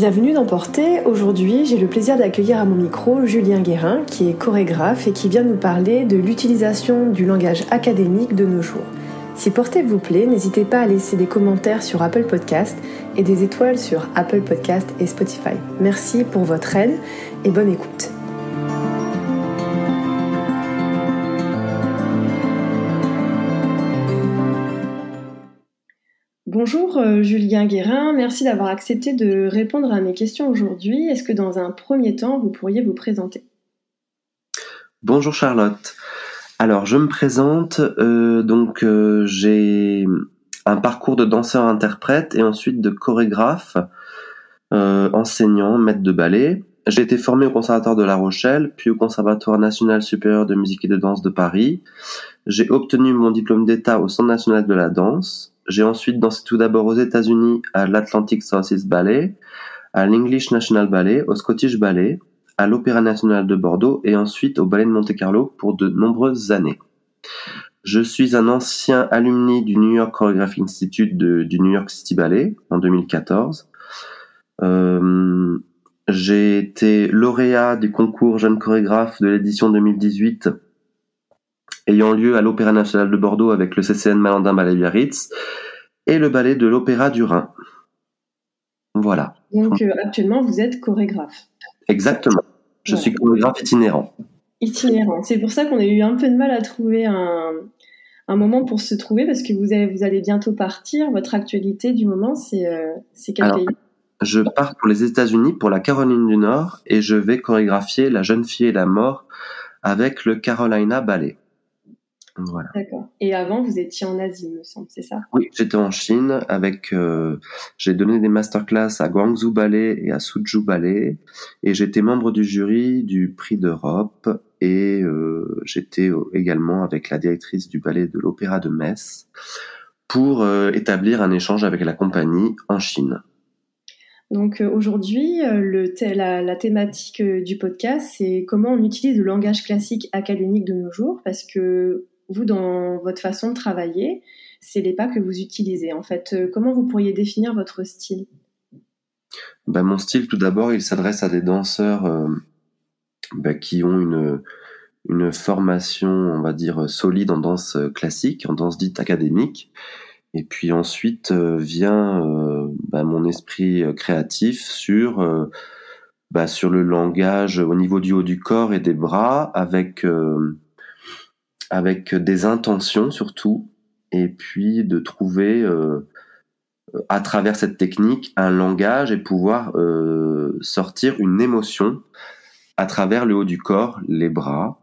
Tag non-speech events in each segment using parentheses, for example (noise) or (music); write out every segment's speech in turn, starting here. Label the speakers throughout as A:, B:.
A: Bienvenue dans Portée. Aujourd'hui, j'ai le plaisir d'accueillir à mon micro Julien Guérin, qui est chorégraphe et qui vient nous parler de l'utilisation du langage académique de nos jours. Si Portée vous plaît, n'hésitez pas à laisser des commentaires sur Apple Podcast et des étoiles sur Apple Podcast et Spotify. Merci pour votre aide et bonne écoute. Bonjour euh, Julien Guérin, merci d'avoir accepté de répondre à mes questions aujourd'hui. Est-ce que dans un premier temps, vous pourriez vous présenter?
B: Bonjour Charlotte. Alors je me présente, euh, donc euh, j'ai un parcours de danseur-interprète et ensuite de chorégraphe, enseignant, maître de ballet. J'ai été formé au Conservatoire de La Rochelle, puis au Conservatoire national supérieur de musique et de danse de Paris. J'ai obtenu mon diplôme d'État au Centre national de la danse. J'ai ensuite dansé tout d'abord aux États-Unis à l'Atlantic Southeast Ballet, à l'English National Ballet, au Scottish Ballet, à l'Opéra National de Bordeaux et ensuite au Ballet de Monte-Carlo pour de nombreuses années. Je suis un ancien alumni du New York Choreography Institute du New York City Ballet en 2014. Euh, j'ai été lauréat du concours jeune chorégraphe de l'édition 2018 ayant lieu à l'Opéra national de Bordeaux avec le CCN Malandin Ballet Biarritz et le ballet de l'Opéra du Rhin. Voilà.
A: Donc euh, actuellement, vous êtes chorégraphe.
B: Exactement. Je suis chorégraphe itinérant.
A: Itinérant. C'est pour ça qu'on a eu un peu de mal à trouver un, moment pour se trouver parce que vous, vous allez bientôt partir. Votre actualité du moment, c'est euh, quel pays?
B: Je pars pour les États-Unis, pour la Caroline du Nord, et je vais chorégraphier La jeune fille et la mort avec le Carolina Ballet.
A: D'accord. Et avant, vous étiez en Asie, me semble, c'est ça?
B: Oui, j'étais en Chine avec. Euh, j'ai donné des masterclass à Guangzhou Ballet et à Suzhou Ballet, et j'étais membre du jury du Prix d'Europe, et euh, j'étais également avec la directrice du ballet de l'Opéra de Metz pour euh, établir un échange avec la compagnie en Chine.
A: Donc aujourd'hui, la, la, thématique du podcast, c'est comment on utilise le langage classique académique de nos jours, parce que vous, dans votre façon de travailler, c'est les pas que vous utilisez. En fait, euh, comment vous pourriez définir votre style?
B: Ben, Mon style, tout d'abord, il s'adresse à des danseurs euh, ben, qui ont une, une formation, on va dire, solide en danse classique, en danse dite académique. Et puis ensuite euh, vient ben, mon esprit créatif sur, ben, sur le langage au niveau du haut du corps et des bras, avec avec des intentions surtout, et puis de trouver euh, à travers cette technique un langage et pouvoir euh, sortir une émotion à travers le haut du corps, les bras,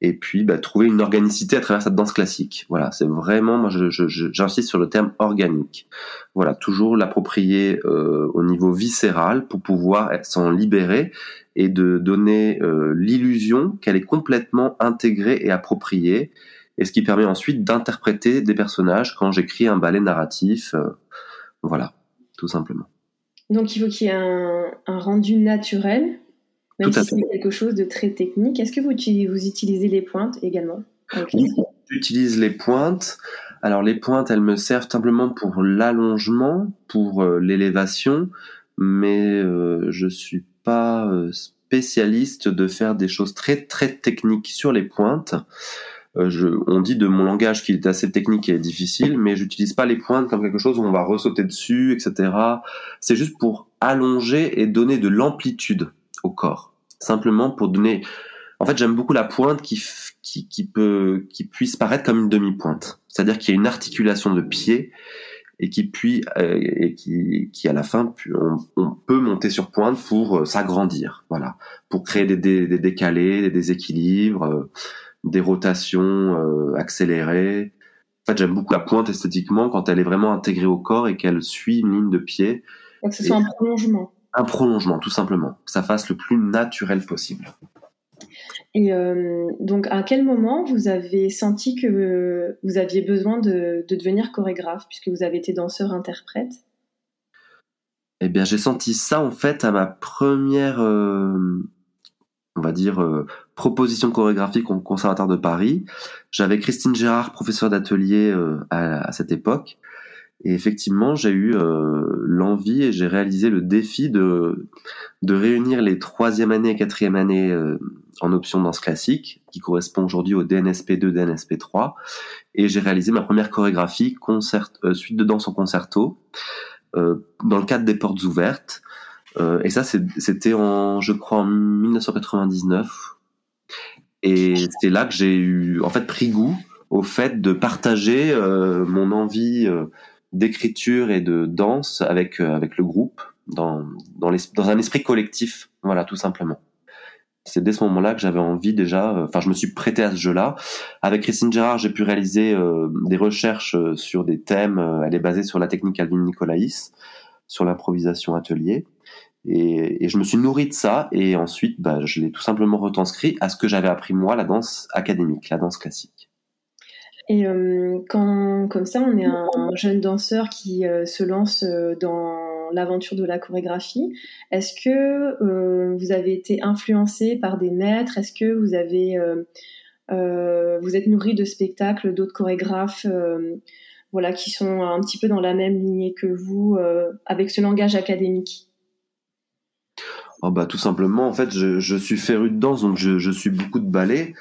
B: et puis bah, trouver une organicité à travers cette danse classique. Voilà, c'est vraiment, moi j'insiste je, sur le terme organique. Voilà, toujours l'approprier euh, au niveau viscéral pour pouvoir s'en libérer et de donner euh, l'illusion qu'elle est complètement intégrée et appropriée, et ce qui permet ensuite d'interpréter des personnages quand j'écris un ballet narratif. Euh, voilà, tout simplement.
A: Donc il faut qu'il y ait un, un rendu naturel même si c'est quelque chose de très technique. Est-ce que vous, vous utilisez les pointes également
B: j'utilise les pointes. Alors les pointes, elles me servent simplement pour l'allongement, pour euh, l'élévation, mais euh, je suis pas euh, spécialiste de faire des choses très très techniques sur les pointes. Euh, je, on dit de mon langage qu'il est assez technique et difficile, mais j'utilise pas les pointes comme quelque chose où on va ressauter dessus, etc. C'est juste pour allonger et donner de l'amplitude au corps. Simplement pour donner. En fait, j'aime beaucoup la pointe qui, qui, qui, peut, qui puisse paraître comme une demi-pointe. C'est-à-dire qu'il y a une articulation de pied et qui puis euh, et qui, qui à la fin on, on peut monter sur pointe pour euh, s'agrandir, voilà, pour créer des, des, décalés, des déséquilibres, euh, des rotations accélérées. En fait, j'aime beaucoup la pointe esthétiquement quand elle est vraiment intégrée au corps et qu'elle suit une ligne de pied.
A: Donc, ce soit un prolongement
B: un prolongement, tout simplement, que ça fasse le plus naturel possible.
A: Et euh, donc, à quel moment vous avez senti que vous aviez besoin de, devenir chorégraphe, puisque vous avez été danseur-interprète
B: Eh bien, j'ai senti ça en fait à ma première, euh, on va dire, euh, proposition chorégraphique au Conservatoire de Paris. J'avais Christine Gérard, professeure d'atelier à, à, cette époque, Et effectivement, j'ai eu euh, l'envie et j'ai réalisé le défi de, de réunir les troisième année et quatrième année euh, en option danse classique, qui correspond aujourd'hui au DNSP2, DNSP3. Et j'ai réalisé ma première chorégraphie, concert, euh, suite de danse en concerto, dans le cadre des portes ouvertes. et ça, c'était en, je crois, en 1999. Et c'est là que j'ai eu, en fait, pris goût au fait de partager mon envie d'écriture et de danse avec euh, avec le groupe dans dans, dans un esprit collectif voilà tout simplement. C'est dès ce moment-là que j'avais envie déjà euh, enfin je me suis prêté à ce jeu-là. Avec Christine Gérard j'ai pu réaliser euh, des recherches sur des thèmes elle est basée sur la technique Alvin Nicolaïs sur l'improvisation atelier. Et, et, je me suis nourri de ça et ensuite bah, je l'ai tout simplement retranscrit à ce que j'avais appris moi la danse académique la danse classique
A: et euh, quand, comme ça, on est un, jeune danseur qui euh, se lance euh, dans l'aventure de la chorégraphie, est-ce que vous avez été influencé par des maîtres? Est-ce que vous avez, vous êtes nourri de spectacles d'autres chorégraphes voilà, qui sont un petit peu dans la même lignée que vous, avec ce langage académique?
B: Oh bah tout simplement, en fait, je, je suis féru de danse, donc je, je suis beaucoup de ballet,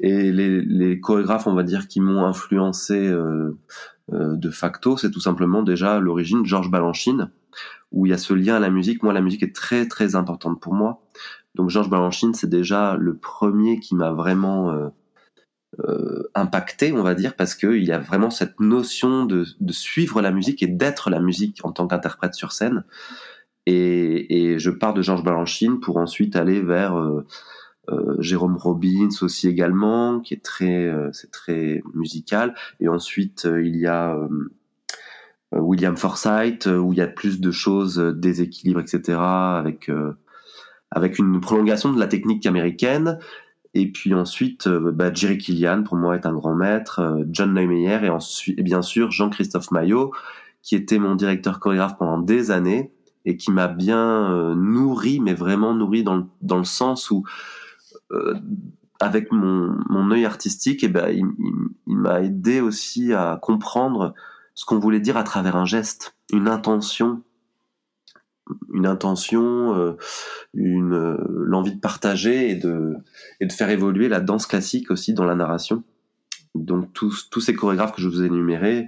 B: et les, les chorégraphes, on va dire, qui m'ont influencé euh, euh, de facto, c'est tout simplement déjà l'origine Georges Balanchine, où il y a ce lien à la musique. Moi, la musique est très très importante pour moi, donc Georges Balanchine, c'est déjà le premier qui m'a vraiment euh, euh, impacté, on va dire, parce qu'il y a vraiment cette notion de, de suivre la musique et d'être la musique en tant qu'interprète sur scène. Et, et je pars de Georges Balanchine pour ensuite aller vers euh, euh, Jérôme Robbins aussi également, qui est très, euh, c'est très musical. Et ensuite il y a William Forsythe où il y a plus de choses, déséquilibre, etc. Avec avec une prolongation de la technique américaine. Et puis ensuite, bah, Jerry Killian, pour moi, est un grand maître, John Neumeyer et, ensuite, et bien sûr Jean-Christophe Maillot, qui était mon directeur chorégraphe pendant des années et qui m'a bien euh, nourri, mais vraiment nourri dans le, dans le sens où, euh, avec mon, mon œil artistique, et eh ben, il, m'a aidé aussi à comprendre ce qu'on voulait dire à travers un geste, une intention, une intention, euh, une l'envie de partager et de et de faire évoluer la danse classique aussi dans la narration. Donc tous tous ces chorégraphes que je vous ai énumérés,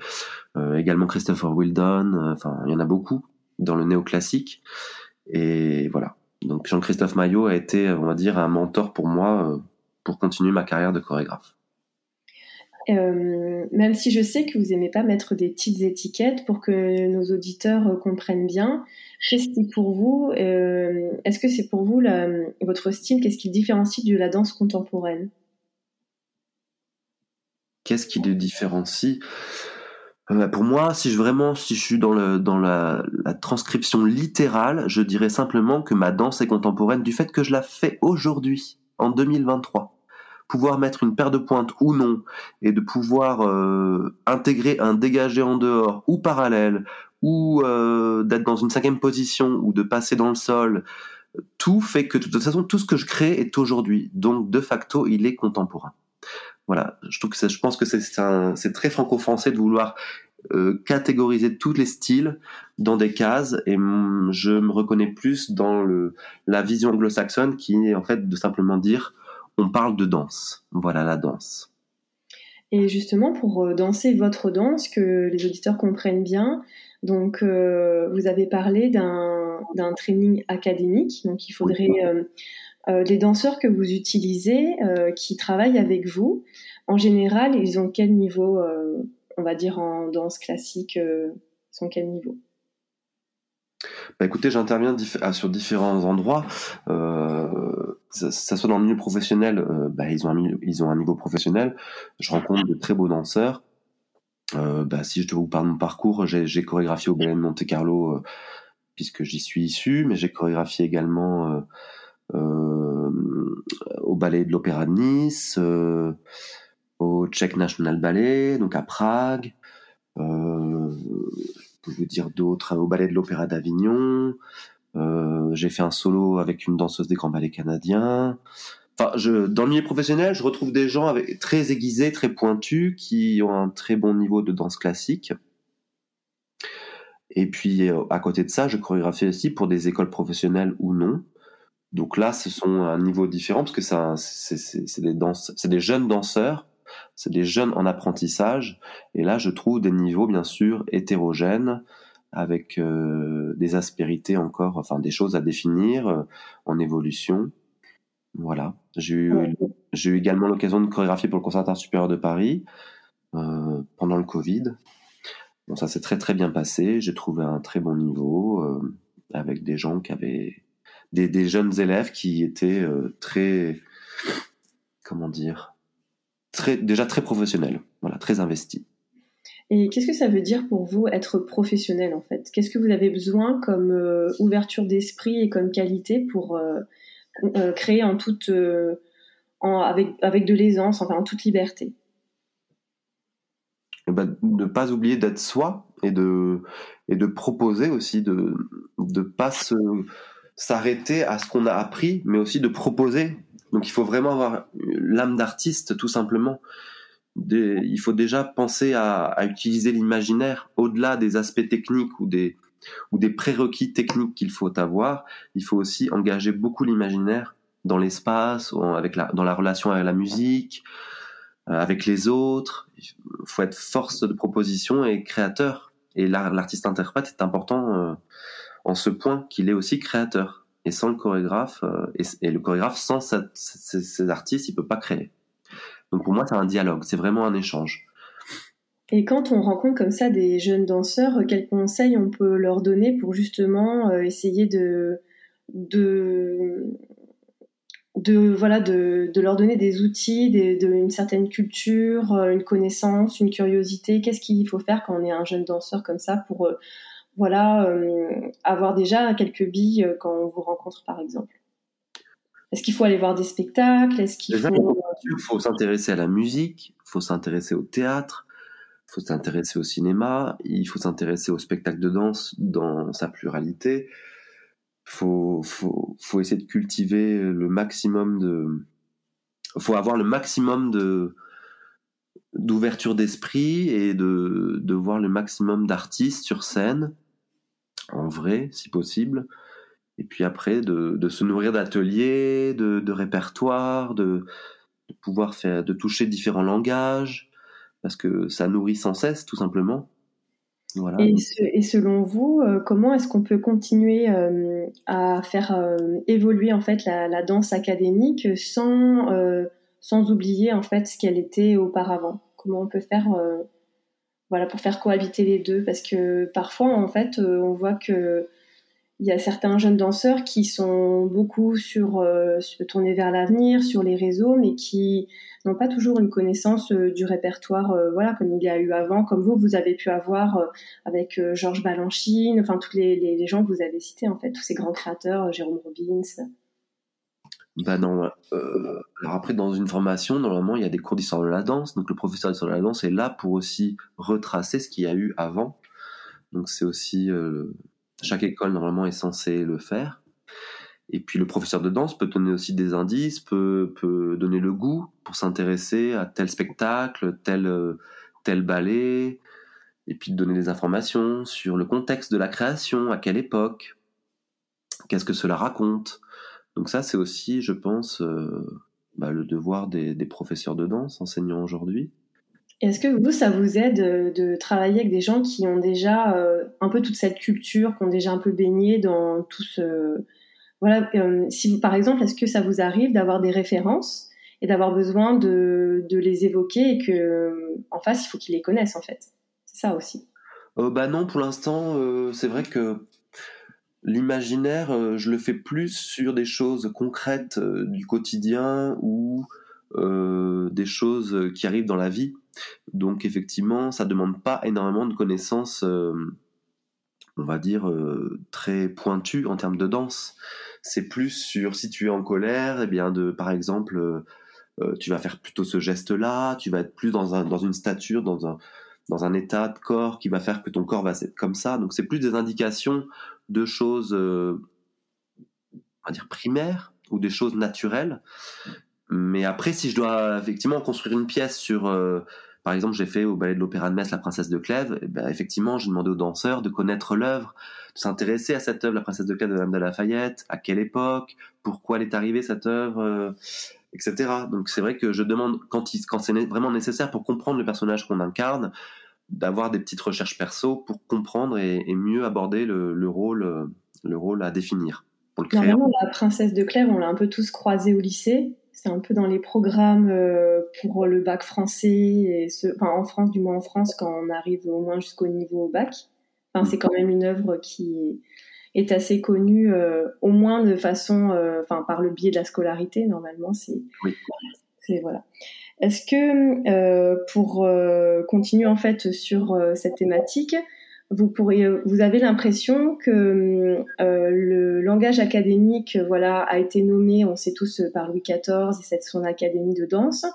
B: également Christopher Wildon, enfin il y en a beaucoup dans le néoclassique. Et voilà. Donc Jean-Christophe Maillot a été, on va dire, un mentor pour moi euh, pour continuer ma carrière de chorégraphe.
A: Euh, même si je sais que vous aimez pas mettre des petites étiquettes pour que nos auditeurs euh, comprennent bien, qu'est-ce qui pour vous, est-ce que c'est pour vous votre style, qu'est-ce qui le différencie de la danse contemporaine?
B: Qu'est-ce qui le différencie? Euh, pour moi, si je vraiment, si je suis dans le dans la, la, transcription littérale, je dirais simplement que ma danse est contemporaine du fait que je la fais aujourd'hui, en 2023. Pouvoir mettre une paire de pointes ou non, et de pouvoir euh, intégrer un dégagé en dehors ou parallèle, ou euh, d'être dans une cinquième position, ou de passer dans le sol, tout fait que de toute façon tout ce que je crée est aujourd'hui. Donc de facto, il est contemporain voilà, je trouve que je pense que c'est très franco-français de vouloir euh, catégoriser tous les styles dans des cases et je me reconnais plus dans le, la vision anglo-saxonne qui est en fait de simplement dire on parle de danse. Voilà la danse.
A: Et justement, pour euh, danser votre danse, que les auditeurs comprennent bien, donc euh, vous avez parlé d'un training académique, donc il faudrait euh, les danseurs que vous utilisez, euh, qui travaillent avec vous, en général, ils ont quel niveau, euh, on va dire en danse classique, ils sont quel niveau?
B: Bah écoutez, j'interviens ah, sur différents endroits. Euh, ça, ça, soit dans le milieu professionnel, bah, ils, ont un, un niveau professionnel. Je rencontre de très beaux danseurs. Euh, bah, si je dois vous parler de mon parcours, j'ai chorégraphié au ballet de Monte Carlo puisque j'y suis issu, mais j'ai chorégraphié également euh, au ballet de l'Opéra de Nice, euh, au Czech National Ballet, donc à Prague. Euh, je vous dire d'autres, au ballet de l'Opéra d'Avignon. Euh, j'ai fait un solo avec une danseuse des grands ballets canadiens. Enfin, je, dans le milieu professionnel, je retrouve des gens avec, très aiguisés, très pointus, qui ont un très bon niveau de danse classique. Et puis à côté de ça, je chorégraphie aussi pour des écoles professionnelles ou non. Donc là, ce sont un niveau différent parce que c'est des des jeunes danseurs, c'est des jeunes en apprentissage. Et là, je trouve des niveaux bien sûr hétérogènes avec euh, des aspérités encore, enfin des choses à définir euh, en évolution. Voilà. J'ai eu, eu également l'occasion de chorégraphier pour le Conservatoire supérieur de Paris euh, pendant le Covid. Bon, ça s'est très très bien passé. J'ai trouvé un très bon niveau euh, avec des gens qui avaient des, des jeunes élèves qui étaient euh, très comment dire très déjà très professionnels, voilà, très investis.
A: Et qu'est-ce que ça veut dire pour vous être professionnel en fait? Qu'est-ce que vous avez besoin comme euh, ouverture d'esprit et comme qualité pour euh, créer en toute, en, avec, avec de l'aisance, enfin en toute liberté?
B: Eh ben, ne pas oublier d'être soi et de et de proposer aussi de de pas se s'arrêter à ce qu'on a appris mais aussi de proposer donc il faut vraiment avoir l'âme d'artiste tout simplement il faut déjà penser à, utiliser l'imaginaire au-delà des aspects techniques ou des ou des prérequis techniques qu'il faut avoir. Il faut aussi engager beaucoup l'imaginaire dans l'espace, avec la, dans la relation avec la musique, euh, avec les autres. Il faut être force de proposition et créateur. Et l'artiste interprète est important euh, en ce point qu'il est aussi créateur. Et sans le chorégraphe, euh, et, le chorégraphe sans ces artistes, il peut pas créer. Donc pour moi, c'est un dialogue, c'est vraiment un échange.
A: Et quand on rencontre comme ça des jeunes danseurs, quels conseils on peut leur donner pour justement euh, essayer de, de, voilà de, leur donner des outils, de, une certaine culture, euh, une connaissance, une curiosité? Qu'est-ce qu'il faut faire quand on est un jeune danseur comme ça pour voilà avoir déjà quelques billes quand on vous rencontre par exemple. Est-ce qu'il faut aller voir des spectacles? Est-ce qu'il faut...
B: Il faut s'intéresser à la musique, il faut s'intéresser au théâtre, il faut s'intéresser au cinéma, il faut s'intéresser au spectacle de danse dans sa pluralité. Faut, faut, faut essayer de cultiver le maximum de, faut avoir le maximum de d'ouverture d'esprit et de, de voir le maximum d'artistes sur scène, en vrai, si possible. Et puis après de, se nourrir d'ateliers, de, de répertoires, de, pouvoir faire, de toucher différents langages, parce que ça nourrit sans cesse, tout simplement.
A: Et selon vous, euh, comment est-ce qu'on peut continuer euh, à faire euh, évoluer en fait la, la, danse académique sans sans oublier en fait ce qu'elle était auparavant? Comment on peut faire voilà pour faire cohabiter les deux Parce que parfois en fait on voit que il y a certains jeunes danseurs qui sont beaucoup sur, euh, tournés vers l'avenir, sur les réseaux, mais qui n'ont pas toujours une connaissance euh, du répertoire, euh, voilà, comme il y a eu avant, comme vous, vous avez pu avoir euh, avec Georges Balanchine, enfin tous les, les, les, gens que vous avez cités, en fait, tous ces grands créateurs, Jérôme Robbins.
B: Bah non. alors après, dans une formation, normalement, il y a des cours d'histoire de la danse. Donc le professeur d'histoire de la danse est là pour aussi retracer ce qu'il y a eu avant. Donc c'est aussi chaque école normalement est censée le faire. Et puis le professeur de danse peut donner aussi des indices, peut, peut donner le goût pour s'intéresser à tel spectacle, tel, tel ballet, et puis donner des informations sur le contexte de la création, à quelle époque, qu'est-ce que cela raconte. Donc ça, c'est aussi, je pense, euh, bah, le devoir des, des professeurs de danse enseignants aujourd'hui.
A: Est-ce que vous, ça vous aide euh, de travailler avec des gens qui ont déjà euh, un peu toute cette culture, qui ont déjà un peu baigné dans tout ce... Voilà, euh, si par exemple, est-ce que ça vous arrive d'avoir des références et d'avoir besoin de, de, les évoquer et que en face, il faut qu'ils les connaissent en fait? C'est ça aussi.
B: bah non, pour l'instant, c'est vrai que l'imaginaire, je le fais plus sur des choses concrètes du quotidien ou des choses qui arrivent dans la vie. Donc effectivement, ça demande pas énormément de connaissances, euh, on va dire, euh, très pointues en termes de danse. C'est plus sur si tu es en colère, eh bien de, par exemple, euh, tu vas faire plutôt ce geste-là, tu vas être plus dans, un, dans une stature, dans un, dans un état de corps qui va faire que ton corps va être comme ça. Donc c'est plus des indications de choses, va dire, primaires ou des choses naturelles. Mais après, si je dois effectivement construire une pièce sur par exemple, j'ai fait au ballet de l'Opéra de Metz La Princesse de Clèves. Et ben, effectivement, j'ai demandé aux danseurs de connaître l'œuvre, de s'intéresser à cette œuvre, La Princesse de Clèves de Madame de Lafayette, à quelle époque, pourquoi elle est arrivée cette œuvre, euh, etc. Donc c'est vrai que je demande quand c'est vraiment nécessaire pour comprendre le personnage qu'on incarne, d'avoir des petites recherches perso pour comprendre et, mieux aborder le, le, rôle, le rôle à définir.
A: Normalement, la princesse de Clèves, on l'a un peu tous croisée au lycée. C'est un peu dans les programmes euh, pour le bac français, et ce, enfin en France, du moins en France, quand on arrive au moins jusqu'au niveau bac. Enfin, c'est quand même une œuvre qui est assez connue, euh, au moins de façon, euh, enfin par le biais de la scolarité. Normalement, c'est,
B: oui.
A: Est-ce que pour continuer en fait sur cette thématique, vous pourriez, vous avez l'impression que euh, le langage académique, voilà, a été nommé, on sait tous par Louis XIV et c'est son académie de danse.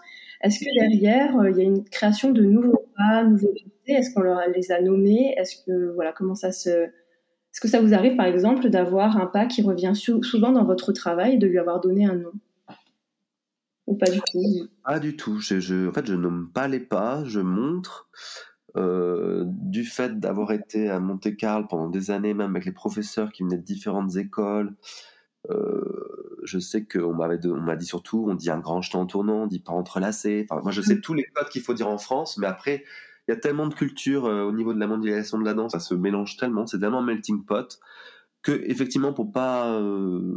A: Est-ce que derrière euh, il y a une création de nouveaux pas, nouveaux Est-ce qu'on les a nommés? Est-ce que voilà, comment ça se Est-ce que ça vous arrive par exemple d'avoir un pas qui revient souvent dans votre travail et de lui avoir donné un nom? Ou pas du tout
B: Pas du tout. Je, je, en fait, je nomme pas les pas, je montre. Euh, du fait d'avoir été à Monte-Carlo pendant des années, même avec les professeurs qui venaient de différentes écoles, euh, je sais qu'on m'avait on m'a dit surtout, on dit un grand jeton tournant, on dit pas entrelacé. Enfin, moi, je sais tous les codes qu'il faut dire en France, mais après, il y a tellement de culture euh, au niveau de la mondialisation de la danse, ça se mélange tellement, c'est tellement melting pot que effectivement pour pas euh,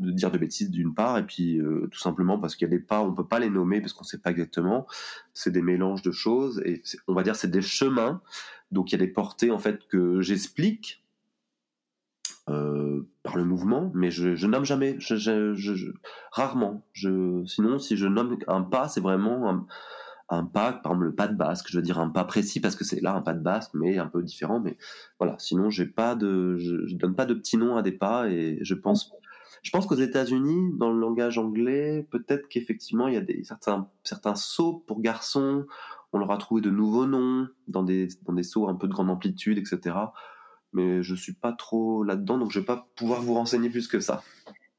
B: dire de bêtises d'une part et puis euh, tout simplement parce qu'il y a des pas on peut pas les nommer parce qu'on sait pas exactement. C'est des mélanges de choses et on va dire c'est des chemins. Donc il y a des portées en fait que j'explique euh, par le mouvement mais je, je nomme jamais je, je, je, rarement. Je sinon si je nomme un pas c'est vraiment un, un pas, par exemple le pas de basque, je veux dire un pas précis parce que c'est là un pas de basque, mais un peu différent. Mais voilà, sinon j'ai pas de, je, donne pas de petits noms à des pas et je pense, je pense qu'aux États-Unis, dans le langage anglais, peut-être qu'effectivement il y a des certains certains sauts pour garçons, on leur a trouvé de nouveaux noms dans des dans des sauts un peu de grande amplitude, etc. Mais je suis pas trop là-dedans, donc je vais pas pouvoir vous renseigner plus que ça.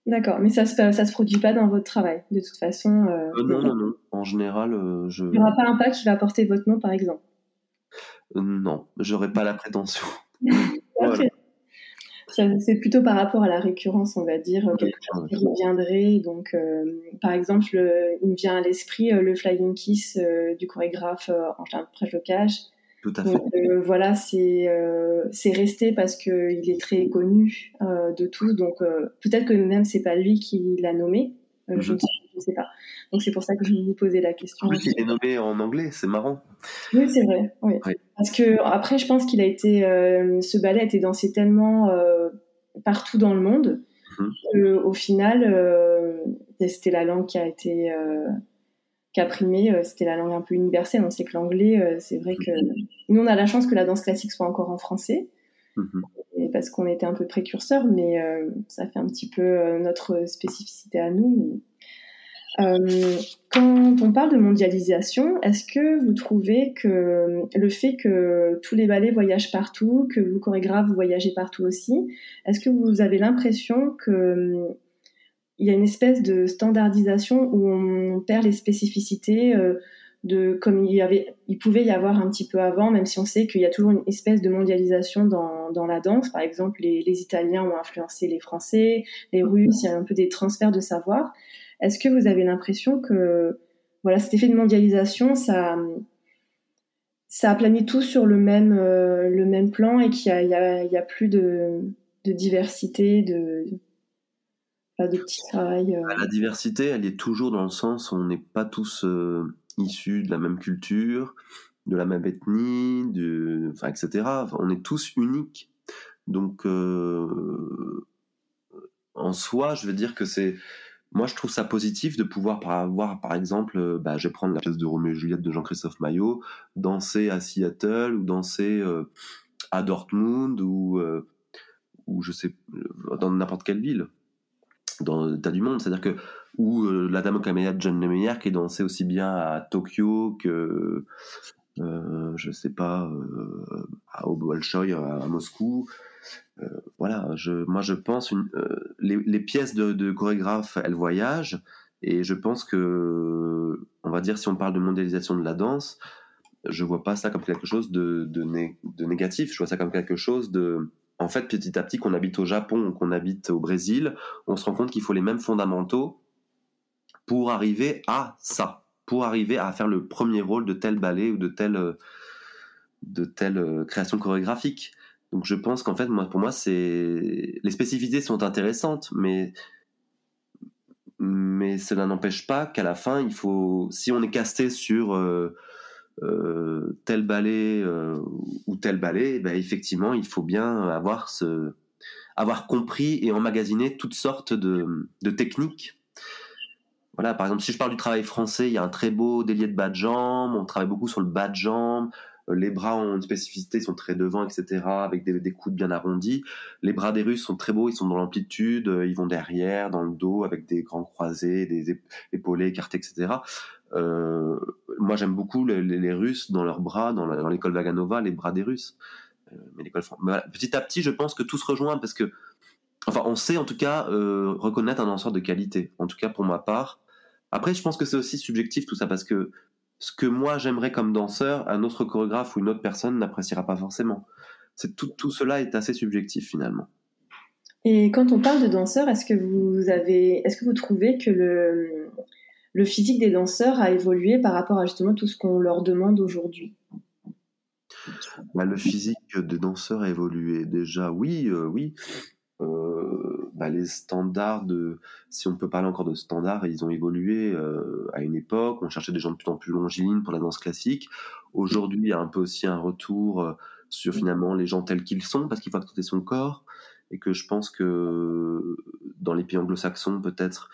A: D'accord, mais ça se, ça se produit pas dans votre travail, de toute façon.
B: Euh, euh, non, non, non. En général, euh, je.
A: Il n'y aura pas un pas qui va porter votre nom, par exemple?
B: non, j'aurais pas la prétention. (laughs)
A: C'est plutôt par rapport à la récurrence, on va dire, quelque chose qui reviendrait. Donc, par exemple, il me vient à l'esprit le flying kiss du chorégraphe Angelin Euh, voilà, c'est euh, c'est resté parce que il est très connu euh, de tous. Donc peut-être que même c'est pas lui qui l'a nommé. je, ne sais, pas. Donc c'est pour ça que je vous posais la question.
B: Oui, il est nommé en anglais, c'est marrant.
A: Oui, c'est vrai. Oui. Parce que après, je pense qu'il a été, ce ballet a été dansé tellement partout dans le monde mmh. qu'au final, c'était la langue qui a été qu'après euh, c'était la langue un peu universelle. On sait que l'anglais, euh, c'est vrai que nous, on a la chance que la danse classique soit encore en français, mhm. parce qu'on était un peu précurseurs, mais euh, ça fait un petit peu notre spécificité à nous. quand on parle de mondialisation, est-ce que vous trouvez que le fait que tous les ballets voyagent partout, que vous chorégraphes vous voyagez partout aussi, est-ce que vous avez l'impression que il y a une espèce de standardisation où on perd les spécificités euh, de comme il y avait il pouvait y avoir un petit peu avant même si on sait qu'il y a toujours une espèce de mondialisation dans, dans la danse. Par exemple les, les Italiens ont influencé les Français les Russes il y a un peu des transferts de savoir. Est-ce que vous avez l'impression que voilà cet effet de mondialisation ça ça a plané tout sur le même euh, le même plan et qu'il y a, il y, a, il y a plus de, de diversité de Euh.
B: Bah, la diversité, elle est toujours dans le sens où on n'est pas tous euh, issus de la même culture, de la même ethnie, etc. on est tous uniques. Donc, euh, en soi, je veux dire que c'est, moi, je trouve ça positif de pouvoir avoir, par exemple, bah, je vais prendre la pièce de Roméo et Juliette de Jean-Christophe Maillot, danser à Seattle ou danser à Dortmund ou je sais, dans n'importe quelle ville dans le tas du monde. C'est-à-dire que ou euh, la Dame camélia de John Lemire qui dansait aussi bien à Tokyo que euh, je sais pas euh, à Obolshoï à, Moscou. Euh, voilà, je, moi je pense euh, les, pièces de, de chorégraphes elles voyagent et je pense que on va dire si on parle de mondialisation de la danse, je vois pas ça comme quelque chose de, de négatif. Je vois ça comme quelque chose de, en fait, petit à petit, qu'on habite au Japon ou qu'on habite au Brésil, on se rend compte qu'il faut les mêmes fondamentaux pour arriver à ça, pour arriver à faire le premier rôle de tel ballet ou de telle, de telle création chorégraphique. Donc je pense qu'en fait, pour moi, c'est les spécificités sont intéressantes, mais mais cela n'empêche pas qu'à la fin, il faut, si on est casté sur euh, euh, tel ballet euh, ou tel ballet, ben effectivement, il faut bien avoir avoir compris et emmagasiné toutes sortes de, de techniques. Voilà, par exemple, si je parle du travail français, il y a un très beau délié de bas de jambe, on travaille beaucoup sur le bas de jambe, euh, les bras ont une spécificité, ils sont très devant, etc., avec des, des coudes bien arrondis. Les bras des Russes sont très beaux, ils sont dans l'amplitude, ils vont derrière, dans le dos, avec des grands croisés, des épaulés écartés, etc. Euh, moi, j'aime beaucoup les, Russes dans leurs bras, dans l'école Vaganova, les bras des Russes. Euh, mais l'école, petit à petit, je pense que tout se rejoint parce que, enfin, on sait en tout cas euh, reconnaître un danseur de qualité. En tout cas, pour ma part. Après, je pense que c'est aussi subjectif tout ça parce que ce que moi j'aimerais comme danseur, un autre chorégraphe ou une autre personne n'appréciera pas forcément. C'est tout, tout cela est assez subjectif finalement.
A: Et quand on parle de danseurs, est-ce que vous avez, est-ce que vous trouvez que le, le physique des danseurs a évolué par rapport à justement tout ce qu'on leur demande aujourd'hui?
B: Bah, Le physique des danseurs a évolué déjà, oui, euh, oui. Euh, bah, les standards si on peut parler encore de standards, ils ont évolué euh, à une époque. On cherchait des gens de plus en plus longilignes pour la danse classique. Aujourd'hui, il y a un peu aussi un retour sur finalement les gens tels qu'ils sont, parce qu'il faut accepter son corps, et que je pense que dans les pays anglo-saxons, peut-être,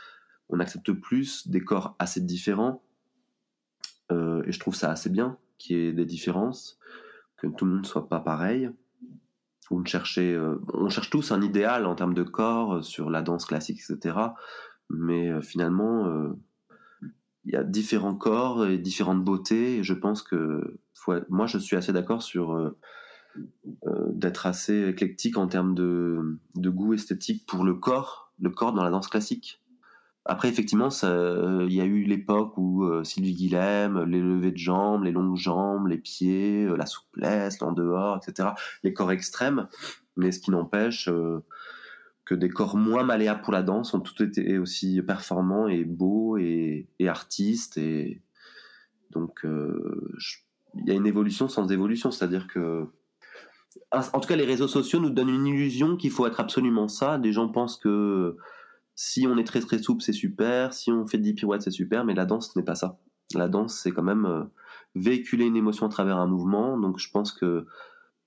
B: on accepte plus des corps assez différents. Euh, et je trouve ça assez bien qu'il y ait des différences, que tout le monde soit pas pareil on euh, on cherche tous un idéal en termes de corps euh, sur la danse classique, etc. Mais finalement, il y a différents corps et différentes beautés. Et je pense que moi, je suis assez d'accord sur d'être assez éclectique en termes de, de goût esthétique pour le corps, le corps dans la danse classique. Après, effectivement, il y a eu l'époque où euh, Sylvie Guilhem, les levées de jambes, les longues jambes, les pieds, euh, la souplesse, l'en dehors, etc. Les corps extrêmes. Mais ce qui n'empêche euh, que des corps moins malléables pour la danse ont tout été aussi performants et beaux et, et artistes. Et donc, il y a une évolution sans évolution. C'est-à-dire que en tout cas, les réseaux sociaux nous donnent une illusion qu'il faut être absolument ça. Des gens pensent que si on est très très souple, c'est super. Si on fait 10 pirouettes, c'est super. Mais la danse, ce n'est pas ça. La danse, c'est quand même euh, véhiculer une émotion à travers un mouvement. Donc, je pense que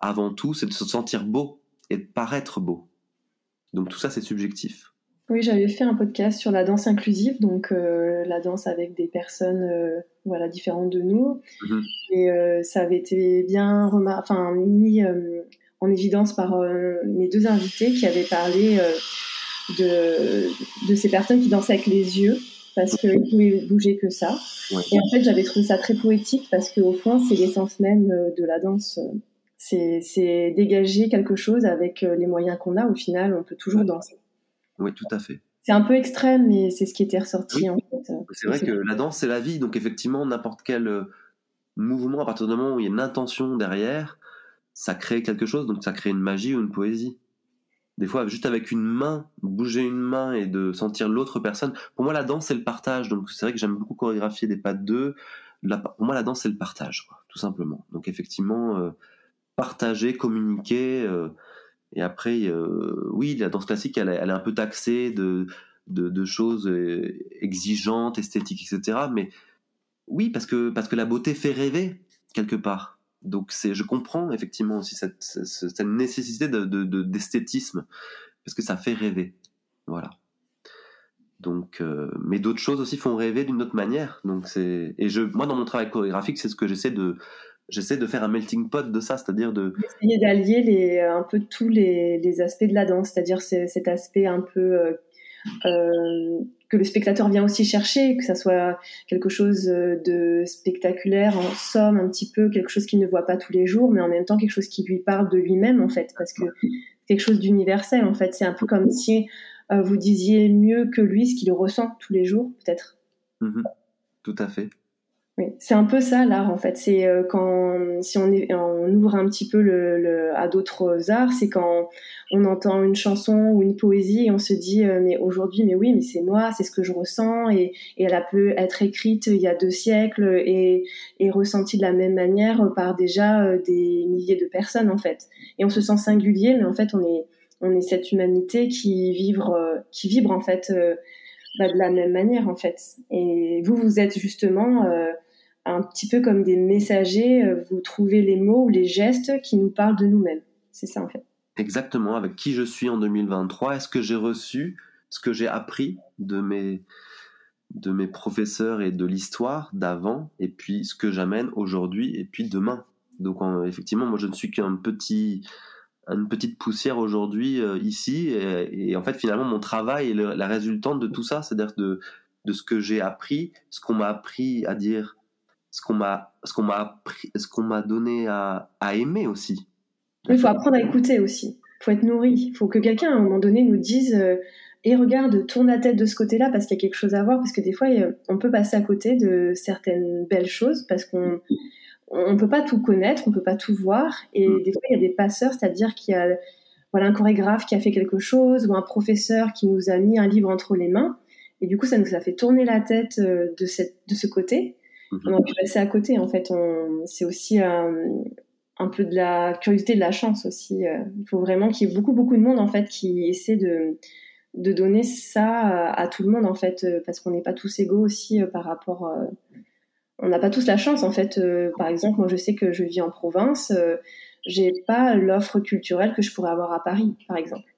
B: avant tout, c'est de se sentir beau et de paraître beau. Donc, tout ça, c'est subjectif.
A: Oui, j'avais fait un podcast sur la danse inclusive, donc euh, la danse avec des personnes euh, voilà différentes de nous, mhm. et ça avait été bien enfin mis en évidence par mes deux invités qui avaient parlé de, de ces personnes qui dansaient avec les yeux parce qu'ils pouvaient bouger que ça. Et en fait, j'avais trouvé ça très poétique parce qu'au fond, c'est l'essence même euh, de la danse. C'est dégager quelque chose avec euh, les moyens qu'on a. Au final, on peut toujours danser.
B: Oui, tout à fait.
A: C'est un peu extrême, mais c'est ce qui était ressorti. En
B: fait. C'est vrai que la danse, c'est la vie. Donc effectivement, n'importe quel euh, mouvement, à partir du moment où il y a une intention derrière, ça crée quelque chose. Donc ça crée une magie ou une poésie des fois juste avec une main, bouger une main et de sentir l'autre personne. Pour moi, la danse c'est le partage. Donc c'est vrai que j'aime beaucoup chorégraphier des pas de deux. pour moi, la danse c'est le partage, quoi, tout simplement. Donc effectivement, euh, partager, communiquer. Euh, et après, euh, oui, la danse classique, elle, est un peu taxée de de, de choses exigeantes, esthétiques, etc. Mais oui, parce que parce que la beauté fait rêver quelque part. Donc c'est, je comprends effectivement aussi cette, nécessité de, de, d'esthétisme parce que ça fait rêver, voilà. Donc, euh, mais d'autres choses aussi font rêver d'une autre manière. Donc c'est, et je, moi dans mon travail chorégraphique, c'est ce que j'essaie de, j'essaie de faire un melting pot de ça, c'est-à-dire de
A: essayer d'allier les, un peu tous les, aspects de la danse, c'est-à-dire cet aspect un peu euh, euh, que le spectateur vient aussi chercher, que ça soit quelque chose de spectaculaire en somme un petit peu, quelque chose qu'il ne voit pas tous les jours, mais en même temps quelque chose qui lui parle de lui-même en fait, parce que quelque chose d'universel en fait. C'est un peu comme si euh, vous disiez mieux que lui ce qu'il ressent tous les jours, peut-être.
B: Mm-hmm. Tout à fait.
A: Oui, c'est un peu ça l'art en fait. C'est euh, quand si on, est, on ouvre un petit peu le, le à d'autres arts, c'est quand on entend une chanson ou une poésie et on se dit euh, mais aujourd'hui mais oui mais c'est moi, c'est ce que je ressens et, et elle a pu être écrite il y a deux siècles et, et ressentie de la même manière par déjà euh, des milliers de personnes en fait. Et on se sent singulier mais en fait on est on est cette humanité qui vibre qui vibre en fait bah, de la même manière en fait. Et vous vous êtes justement un petit peu comme des messagers, euh, vous trouvez les mots ou les gestes qui nous parlent de nous-mêmes. C'est ça en fait.
B: Exactement, avec qui je suis en 2023, est-ce que j'ai reçu ce que j'ai appris de mes, de mes professeurs et de l'histoire d'avant, et puis ce que j'amène aujourd'hui et puis demain? Donc effectivement, moi je ne suis qu'un petit, une petite poussière aujourd'hui euh, ici, et, en fait finalement mon travail est la résultante de tout ça, c'est-à-dire de, de ce que j'ai appris, ce qu'on m'a appris à dire ce qu'on m'a ce qu'on m'a ce qu'on m'a donné à, à, aimer aussi.
A: Il faut apprendre à écouter aussi. Il faut être nourri. Il faut que quelqu'un à un moment donné nous dise euh, et regarde, tourne la tête de ce côté-là parce qu'il y a quelque chose à voir. Parce que des fois, on peut passer à côté de certaines belles choses parce qu'on on peut pas tout connaître, on peut pas tout voir. Et mm. des fois, il y a des passeurs, c'est-à-dire qu'il y a voilà un chorégraphe qui a fait quelque chose ou un professeur qui nous a mis un livre entre les mains. Et du coup, ça nous a fait tourner la tête euh, de, cette, de ce côté. On peut passer à côté, en fait. C'est aussi euh, un peu de la curiosité, de la chance aussi. Euh. Il faut vraiment qu'il y ait beaucoup, beaucoup de monde, en fait, qui essaie de, de donner ça à, tout le monde, en fait, euh, parce qu'on n'est pas tous égaux aussi par rapport. on n'a pas tous la chance, en fait. par exemple, moi, je sais que je vis en province. j'ai pas l'offre culturelle que je pourrais avoir à Paris, par exemple.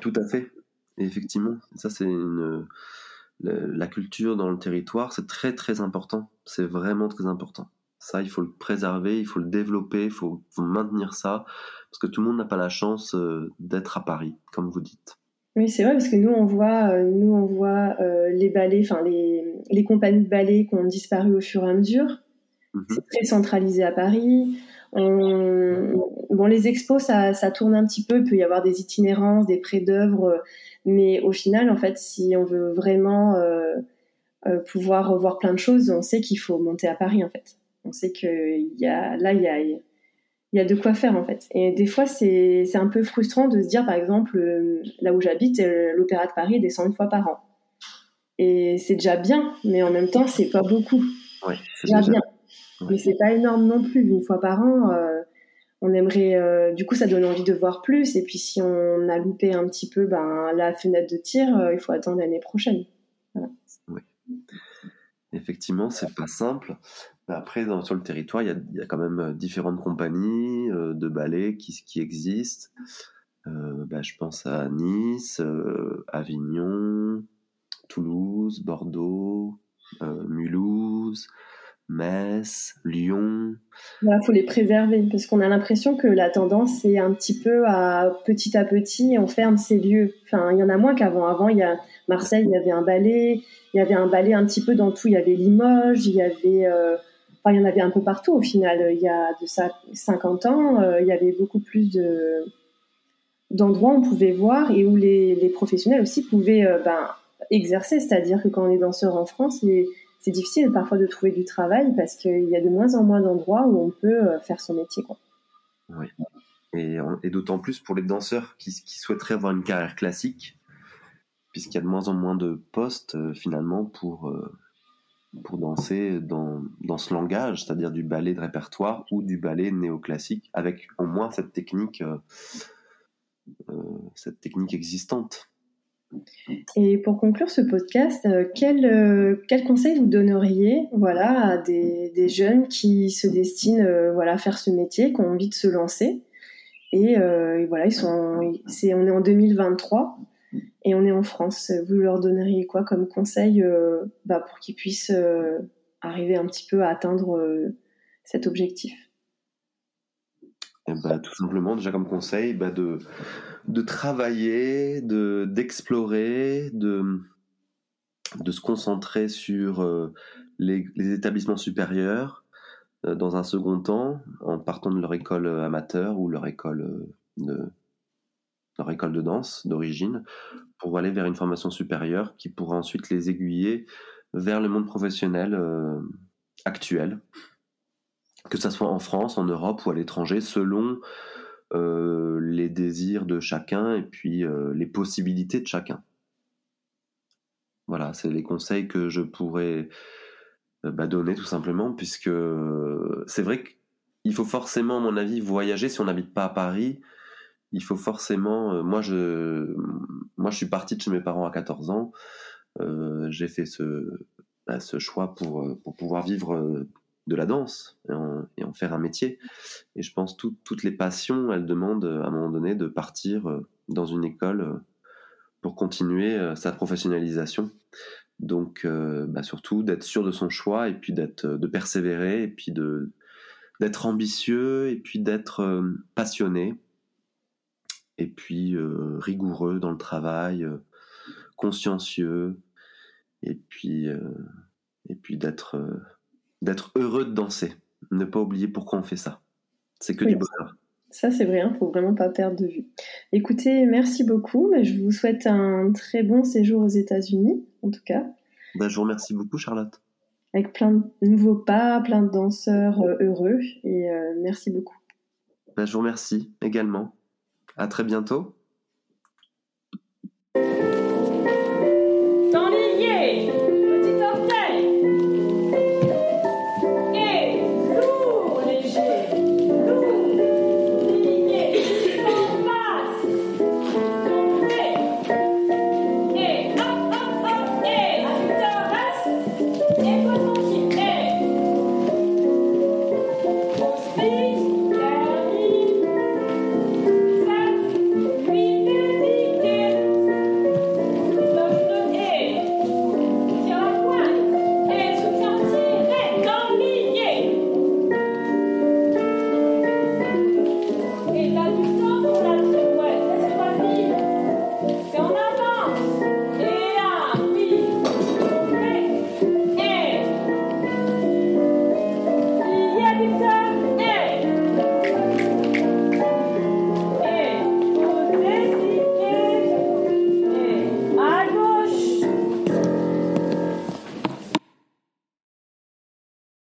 B: Tout à fait. effectivement, ça, c'est une la culture dans le territoire, c'est très très important. C'est vraiment très important. Ça, il faut le préserver, il faut le développer, il faut, maintenir ça, parce que tout le monde n'a pas la chance euh, d'être à Paris, comme vous dites.
A: Oui, c'est vrai, parce que nous, on voit, euh, nous, on voit euh, les ballets, enfin les, les compagnies de ballets qui ont disparu au fur et à mesure. Mhm. C'est très centralisé à Paris. Bon, les expos, ça, ça tourne un petit peu. Il peut y avoir des itinérances, des prêts d'œuvres mais au final, en fait, si on veut vraiment euh, euh, pouvoir voir plein de choses, on sait qu'il faut monter à Paris, en fait. On sait qu'il y a, là, il y a, y a de quoi faire, en fait. Et des fois, c'est, c'est un peu frustrant de se dire, par exemple, euh, là où j'habite, l'Opéra de Paris descend une fois par an. Et c'est déjà bien, mais en même temps, c'est pas beaucoup.
B: Ouais, c'est déjà, bien.
A: Mais c'est pas énorme non plus. Une fois par an, on aimerait, euh, du coup, ça donne envie de voir plus. Et puis, si on a loupé un petit peu ben, la fenêtre de tir, euh, il faut attendre l'année prochaine.
B: Oui. Effectivement, c'est pas simple. après, dans, sur le territoire, il y, a, quand même euh, différentes compagnies de ballets qui, qui existent. Ben, je pense à Nice, Avignon, Toulouse, Bordeaux, Mulhouse, Metz, Lyon.
A: Il faut les préserver parce qu'on a l'impression que la tendance c'est un petit peu à petit à petit on ferme ces lieux. Enfin, il y en a moins qu'avant. Avant, il y a Marseille, il y avait un ballet, il y avait un ballet un petit peu dans tout. Il y avait Limoges, il y avait, euh, enfin, il y en avait un peu partout au final. Il y a de ça 50 ans, euh, il y avait beaucoup plus de d'endroits où on pouvait voir et où les, professionnels aussi pouvaient euh, ben, exercer. C'est-à-dire que quand on est danseur en France, les c'est difficile parfois de trouver du travail parce qu'il y a de moins en moins d'endroits où on peut euh, faire son métier.
B: Oui. Et, d'autant plus pour les danseurs qui, qui, souhaiteraient avoir une carrière classique, puisqu'il y a de moins en moins de postes euh, finalement pour, euh, pour danser dans, dans ce langage, c'est-à-dire du ballet de répertoire ou du ballet néoclassique, avec au moins cette technique, cette technique existante.
A: Et pour conclure ce podcast, euh, quel, euh, quel conseil vous donneriez voilà, à des, des jeunes qui se destinent euh, voilà, à faire ce métier, qui ont envie de se lancer? Et, voilà, ils sont, on est en 2023 et on est en France. Vous leur donneriez quoi comme conseil bah, pour qu'ils puissent arriver un petit peu à atteindre cet objectif?
B: Eh ben, Tout simplement, déjà comme conseil, bah, de de travailler, de d'explorer, de se concentrer sur euh, les, établissements supérieurs euh, dans un second temps, en partant de leur école amateur ou leur école euh, de leur école de danse d'origine, pour aller vers une formation supérieure qui pourra ensuite les aiguiller vers le monde professionnel actuelle, que ce soit en France, en Europe ou à l'étranger, selon euh, les désirs de chacun et puis euh, les possibilités de chacun. Voilà, c'est les conseils que je pourrais euh, bah, donner tout simplement, puisque c'est vrai qu'il faut forcément, à mon avis, voyager si on n'habite pas à Paris. Il faut forcément. moi, je, moi, je suis parti de chez mes parents à 14 ans. J'ai fait ce, bah, ce choix pour pour pouvoir vivre de la danse et en, faire un métier. Et je pense que toutes les passions, elles demandent à un moment donné de partir euh, dans une école euh, pour continuer euh, sa professionnalisation. Donc, bah surtout d'être sûr de son choix et puis d'être, de persévérer et puis de d'être ambitieux et puis d'être passionné et puis rigoureux dans le travail, consciencieux et puis et puis d'être d'être heureux de danser. Ne pas oublier pourquoi on fait ça. C'est que du bonheur.
A: Ça, c'est vrai, hein, faut vraiment pas perdre de vue. Écoutez, merci beaucoup. Mais je vous souhaite un très bon séjour aux États-Unis, en tout cas.
B: Ben, je vous remercie beaucoup, Charlotte.
A: Avec plein de nouveaux pas, plein de danseurs euh, heureux. Et euh, merci beaucoup.
B: Ben, je vous remercie également. À très bientôt.